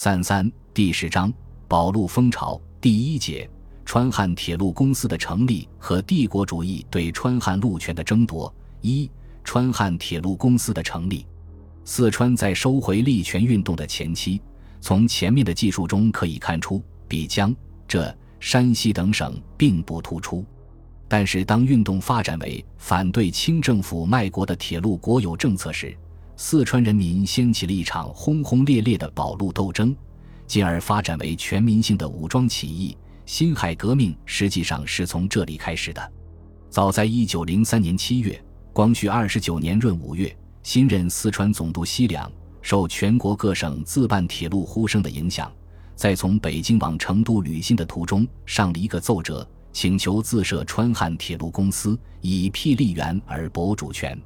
三三第十章保路风潮第一节川汉铁路公司的成立和帝国主义对川汉路权的争夺。一川汉铁路公司的成立。四川在收回利权运动的前期，从前面的技术中可以看出，比江浙山西等省并不突出。但是，当运动发展为反对清政府卖国的铁路国有政策时，四川人民掀起了一场轰轰烈烈的保路斗争，进而发展为全民性的武装起义。辛亥革命实际上是从这里开始的。早在一九零三年七月，光绪二十九年闰五月，新任四川总督西良受全国各省自办铁路呼声的影响，在从北京往成都旅行的途中，上了一个奏折。请求自设川汉铁路公司，以辟利源而博主权。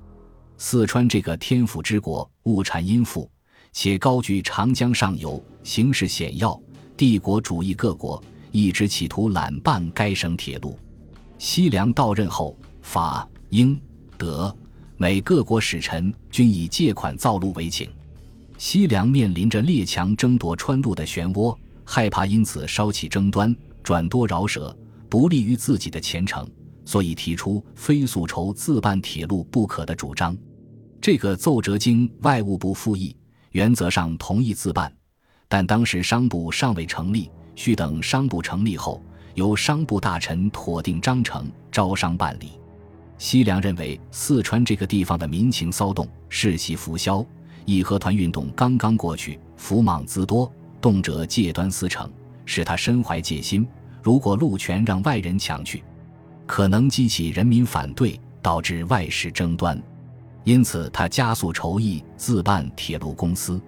四川这个天府之国，物产殷富，且高居长江上游，形势险要。帝国主义各国一直企图揽办该省铁路。西凉到任后，法、英、德、美各国使臣均以借款造路为请。西凉面临着列强争夺川路的漩涡，害怕因此烧起争端，转多饶舌。不利于自己的前程，所以提出非速筹自办铁路不可的主张。这个奏折经外务部复议，原则上同意自办，但当时商部尚未成立，需等商部成立后，由商部大臣妥定章程，招商办理。西凉认为四川这个地方的民情骚动，世袭浮嚣，义和团运动刚刚过去，福莽滋多，动辄借端私成，使他身怀戒心。如果路权让外人抢去，可能激起人民反对，导致外事争端。因此，他加速筹议自办铁路公司。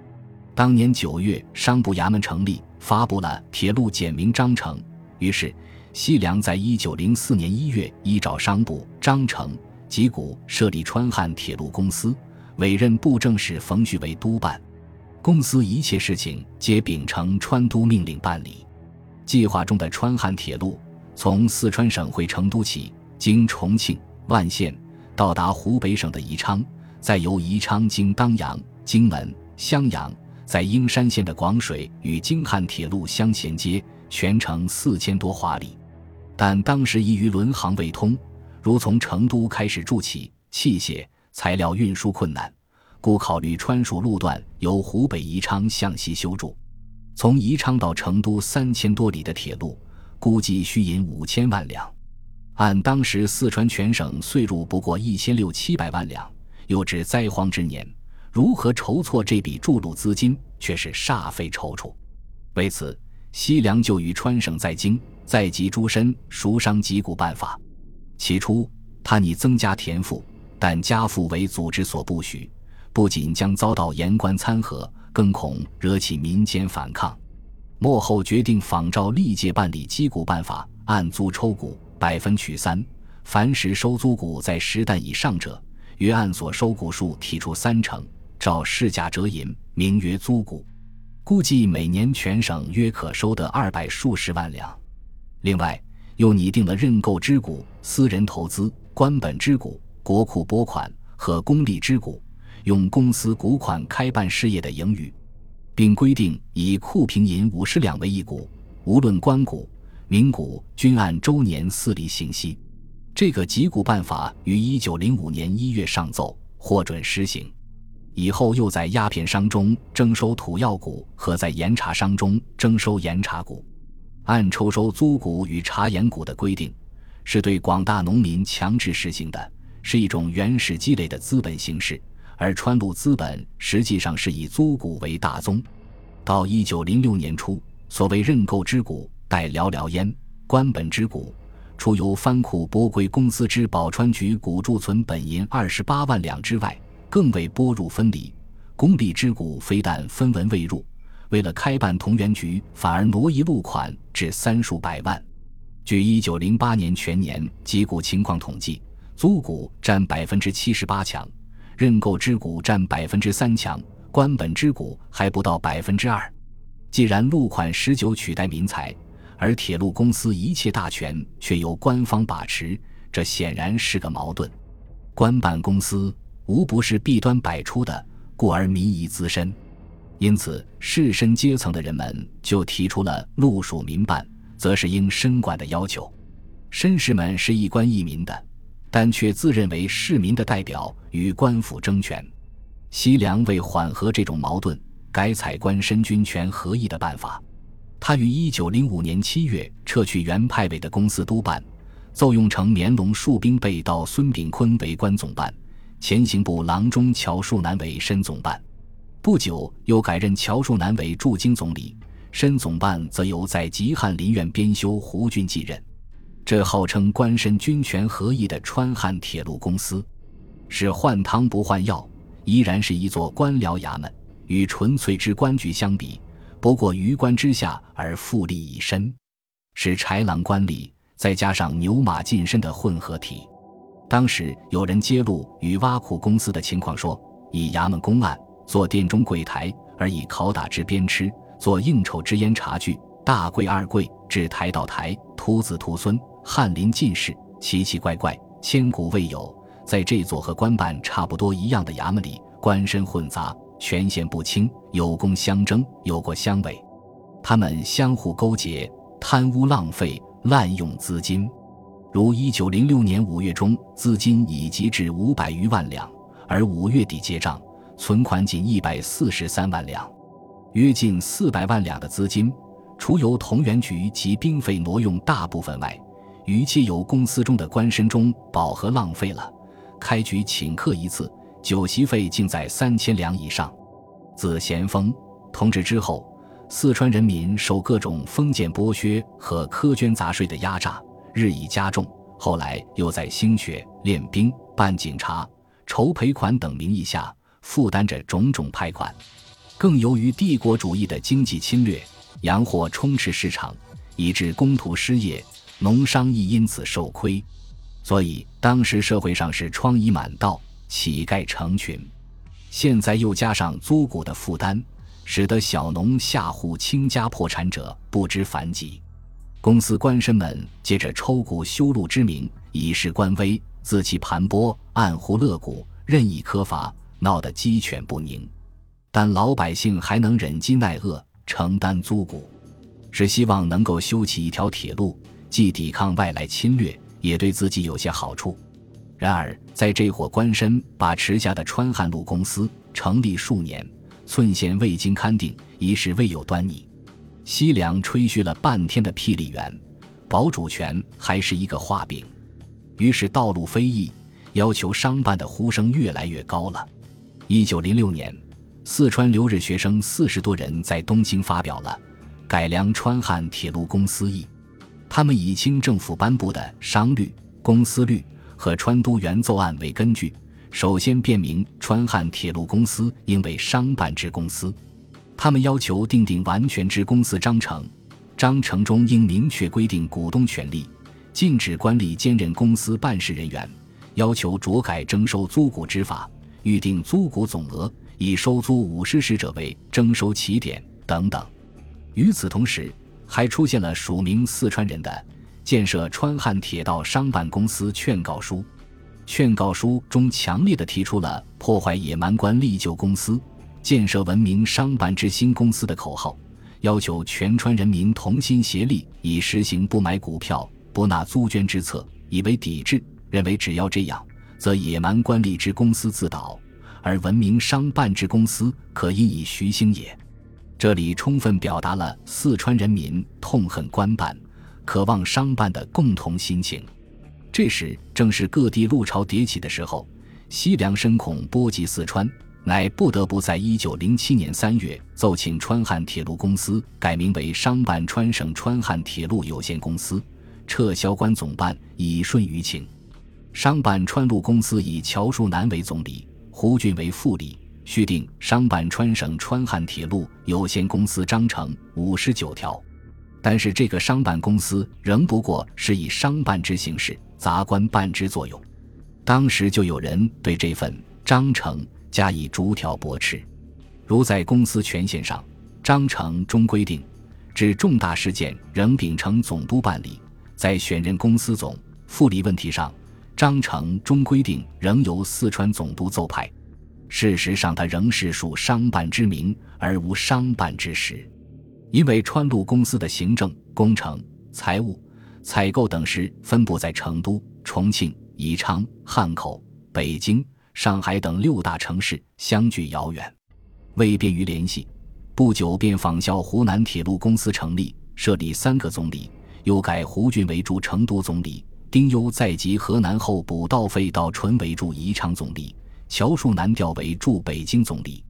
当年九月，商部衙门成立，发布了《铁路简明章程》。于是，西凉在一九零四年一月依照商部章程集股设立川汉铁路公司，委任布政使冯旭为督办。公司一切事情皆秉承川督命令办理。计划中的川汉铁路从四川省会成都起，经重庆、万县，到达湖北省的宜昌，再由宜昌经当阳、荆门、襄阳，在英山县的广水与京汉铁路相衔接，全程四千多华里。但当时由于轮航未通，如从成都开始筑起，器械、材料运输困难，故考虑川蜀路段由湖北宜昌向西修筑。从宜昌到成都三千多里的铁路，估计需银五千万两。按当时四川全省岁入不过一千六七百万两，又至灾荒之年，如何筹措这笔筑路资金，却是煞费踌躇。为此，西凉就与川省在京在籍诸身熟商集股办法。起初，他拟增加田赋，但家父为组织所不许，不仅将遭到言官参合。更恐惹起民间反抗，末后决定仿照历届办理击鼓办法，按租抽股，百分取三。凡时收租股在十担以上者，约按所收股数提出三成，照市价折银，名曰租股。估计每年全省约可收得二百数十万两。另外，又拟定了认购之股、私人投资、官本之股、国库拨款和公立之股。用公司股款开办事业的盈余，并规定以库平银五十两为一股，无论官股、名股均按周年四厘行息。这个集股办法于一九零五年一月上奏，获准施行。以后又在鸦片商中征收土药股和在盐茶商中征收盐茶股。按抽收租股与茶盐股的规定，是对广大农民强制实行的，是一种原始积累的资本形式。而川路资本实际上是以租股为大宗。到一九零六年初，所谓认购之股待寥寥焉。官本之股，除由藩库拨归公司之宝川局股贮存本银二十八万两之外，更未拨入分离。公立之股非但分文未入，为了开办同源局，反而挪移路款至三数百万。据一九零八年全年集股情况统计，租股占百分之七十八强。认购之股占百分之三强，官本之股还不到百分之二。既然路款十九取代民财，而铁路公司一切大权却由官方把持，这显然是个矛盾。官办公司无不是弊端百出的，故而民疑滋深。因此士绅阶层的人们就提出了陆属民办，则是应绅管的要求。绅士们是一官一民的，但却自认为市民的代表，与官府争权。西凉为缓和这种矛盾，改采官绅军权合议的办法。他于一九零五年七月撤去原派委的公司督办，奏用成绵龙戍兵备到孙炳坤为官总办，前行部郎中乔树南为申总办。不久，又改任乔树南为驻京总理，申总办则由在吉汉林院编修胡俊继任。这号称官绅军权合一的川汉铁路公司，是换汤不换药，依然是一座官僚衙门，与纯粹之官局相比，不过于官之下而富利以身，是豺狼官吏再加上牛马近身的混合体。当时有人揭露与挖苦公司的情况，说以衙门公案。做殿中柜台，而以拷打之鞭笞；做应酬之烟茶具，大柜二柜，至台倒台，徒子徒孙，翰林进士，奇奇怪怪，千古未有。在这座和官办差不多一样的衙门里，官绅混杂，权限不清，有功相争，有过相违，他们相互勾结，贪污浪费，滥用资金。如一九零六年五月中，资金已集至五百余万两，而五月底结账。存款仅一百四十三万两，约近四百万两的资金，除由同源局及兵费挪用大部分外，余皆由公司中的官绅中饱和浪费了。开局请客一次，酒席费竟在三千两以上。自咸丰同治之后，四川人民受各种封建剥削和苛捐杂税的压榨日益加重，后来又在兴学、练兵、办警察、筹赔款等名义下。负担着种种派款，更由于帝国主义的经济侵略，洋货充斥市场，以致工徒失业，农商亦因此受亏。所以当时社会上是疮痍满道，乞丐成群。现在又加上租谷的负担，使得小农下户倾家破产者不知凡几。公司官绅们借着抽谷修路之名，以示官威，自弃盘剥，暗户勒谷，任意苛罚。闹得鸡犬不宁，但老百姓还能忍饥耐饿，承担租谷，是希望能够修起一条铁路，既抵抗外来侵略，也对自己有些好处。然而，在这伙官绅把持下的川汉路公司成立数年，寸线未经勘定，一事未有端倪。西凉吹嘘了半天的霹雳园，保主权还是一个画饼。于是道路非议，要求商办的呼声越来越高了。一九零六年，四川留日学生四十多人在东京发表了《改良川汉铁路公司议》，他们以清政府颁布的商律、公司律和川督原奏案为根据，首先辩明川汉铁路公司应为商办之公司。他们要求订定完全之公司章程，章程中应明确规定股东权利，禁止官吏兼任公司办事人员，要求酌改征收租股之法。预定租股总额以收租五十石者为征收起点等等。与此同时，还出现了署名四川人的建设川汉铁道商办公司劝告书。劝告书中强烈的提出了破坏野蛮官立旧公司、建设文明商办之新公司的口号，要求全川人民同心协力，以实行不买股票、不纳租捐之策，以为抵制。认为只要这样。则野蛮官吏之公司自倒，而文明商办之公司可因以徐兴也。这里充分表达了四川人民痛恨官办、渴望商办的共同心情。这时正是各地路潮迭起的时候，西凉深恐波及四川，乃不得不在一九零七年三月奏请川汉铁路公司改名为商办川省川汉铁路有限公司，撤销官总办，以顺舆情。商办川路公司以乔树南为总理，胡俊为副理，续订商办川省川汉铁路有限公司章程五十九条。但是这个商办公司仍不过是以商办之形式，杂官办之作用。当时就有人对这份章程加以逐条驳斥，如在公司权限上，章程中规定，指重大事件仍秉承总督办理；在选任公司总副理问题上。章程中规定，仍由四川总督奏派。事实上，他仍是属商办之名而无商办之实，因为川路公司的行政、工程、财务、采购等事分布在成都、重庆、宜昌、汉口、北京、上海等六大城市，相距遥远，为便于联系，不久便仿效湖南铁路公司成立，设立三个总理，又改胡俊为驻成都总理，丁忧在籍河南后补道费到纯为驻宜昌总理。乔树南调为驻北京总理，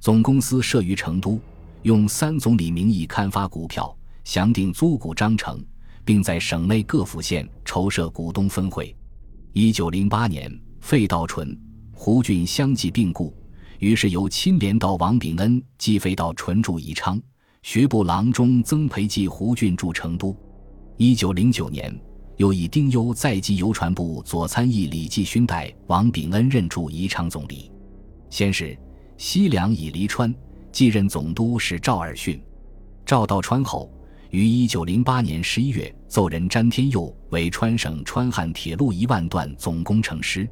总公司设于成都，用三总理名义刊发股票，详定租股章程，并在省内各府县筹设股东分会。一九零八年，费道纯、胡俊相继病故，于是由钦廉道王炳恩继费道纯驻宜昌，学部郎中曾培继胡俊驻成都。一九零九年。又以丁忧在籍邮传部左参议李继勋代王炳恩任驻宜昌总理。先是，西凉以黎川继任总督是赵尔巽。赵到川后，于一九零八年十一月奏任詹天佑为川省川汉铁路一万段总工程师。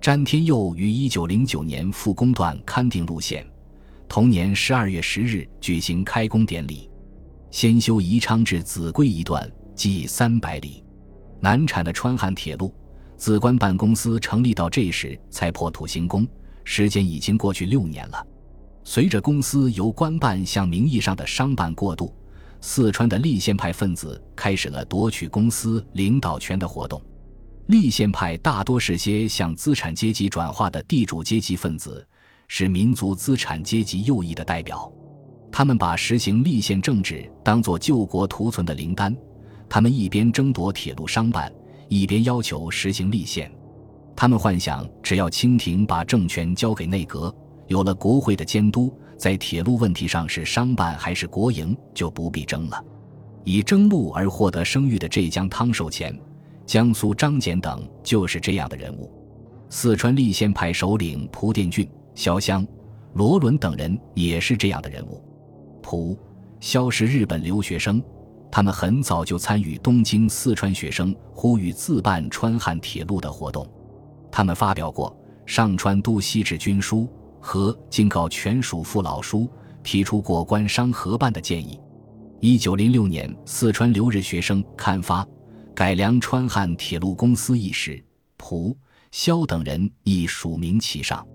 詹天佑于一九零九年复工段勘定路线，同年十二月十日举行开工典礼。先修宜昌至秭归一段，计三百里。难产的川汉铁路，自官办公司成立到这时才破土行工，时间已经过去六年了。随着公司由官办向名义上的商办过渡，四川的立宪派分子开始了夺取公司领导权的活动。立宪派大多是些向资产阶级转化的地主阶级分子，是民族资产阶级右翼的代表。他们把实行立宪政治当作救国图存的灵丹。他们一边争夺铁路商办，一边要求实行立宪。他们幻想，只要清廷把政权交给内阁，有了国会的监督，在铁路问题上是商办还是国营，就不必争了。以争路而获得声誉的浙江汤寿乾、江苏张謇等就是这样的人物。四川立宪派首领蒲殿俊、萧湘、罗伦等人也是这样的人物。蒲、萧是日本留学生。他们很早就参与东京、四川学生呼吁自办川汉铁路的活动，他们发表过《上川都西制军书》和警告全属父老书，提出过官商合办的建议。一九零六年，四川留日学生刊发《改良川汉铁路公司议事》，蒲、萧等人亦署名其上。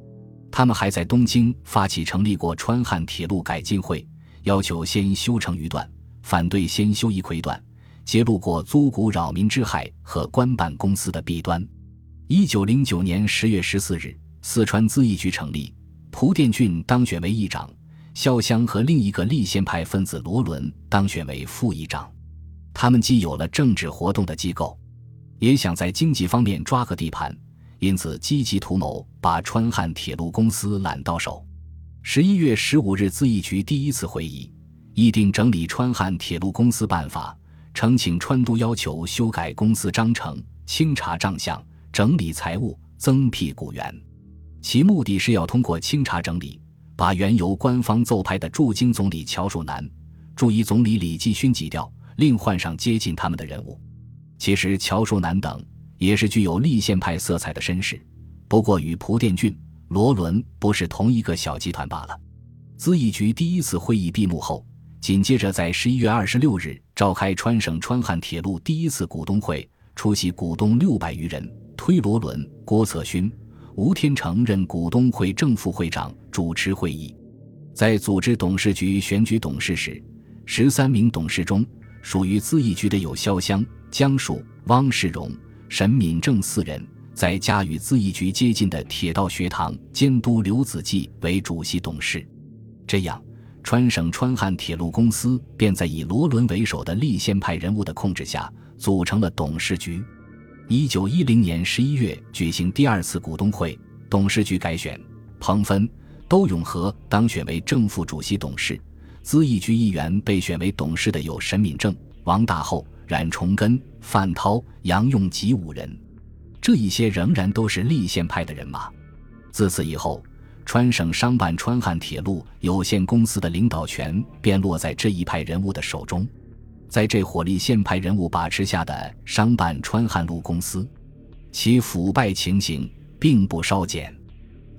他们还在东京发起成立过川汉铁路改进会，要求先修成一段。反对先修一溃断，揭露过租股扰民之害和官办公司的弊端。一九零九年十月十四日，四川咨议局成立，蒲殿俊当选为议长，萧湘和另一个立宪派分子罗伦当选为副议长。他们既有了政治活动的机构，也想在经济方面抓个地盘，因此积极图谋把川汉铁路公司揽到手。十一月十五日，自议局第一次会议。议定整理川汉铁路公司办法，呈请川督要求修改公司章程、清查账项、整理财务、增辟股员。其目的是要通过清查整理，把原由官方奏派的驻京总理乔树南、驻伊总理李继勋挤掉，另换上接近他们的人物。其实乔树南等也是具有立宪派色彩的绅士，不过与蒲殿俊、罗伦不是同一个小集团罢了。资议局第一次会议闭幕后。紧接着，在十一月二十六日召开川省川汉铁路第一次股东会，出席股东六百余人，推罗伦、郭策勋、吴天成任股东会正副会长主持会议。在组织董事局选举董事时，十三名董事中，属于资义局的有萧湘、江树、汪世荣、沈敏正四人，在加与资义局接近的铁道学堂监督刘子骥为主席董事，这样。川省川汉铁路公司便在以罗伦为首的立宪派人物的控制下组成了董事局。一九一零年十一月举行第二次股东会，董事局改选，彭芬、窦永和当选为正副主席董事。资议局议员被选为董事的有沈敏正、王大厚、冉崇根、范涛、杨用吉五人，这一些仍然都是立宪派的人马。自此以后。川省商办川汉铁路有限公司的领导权便落在这一派人物的手中，在这火力宪派人物把持下的商办川汉路公司，其腐败情形并不稍减。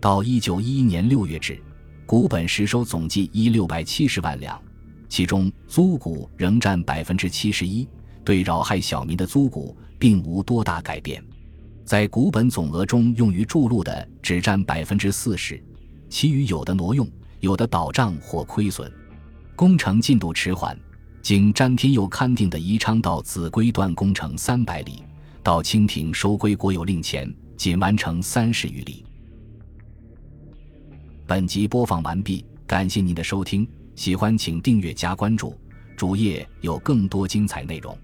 到一九一一年六月止，股本实收总计一六百七十万两，其中租股仍占百分之七十一，对扰害小民的租股并无多大改变。在股本总额中，用于筑路的只占百分之四十，其余有的挪用，有的倒账或亏损。工程进度迟缓，经詹天佑勘定的宜昌到秭归段工程三百里，到清廷收归国有令前，仅完成三十余里。本集播放完毕，感谢您的收听，喜欢请订阅加关注，主页有更多精彩内容。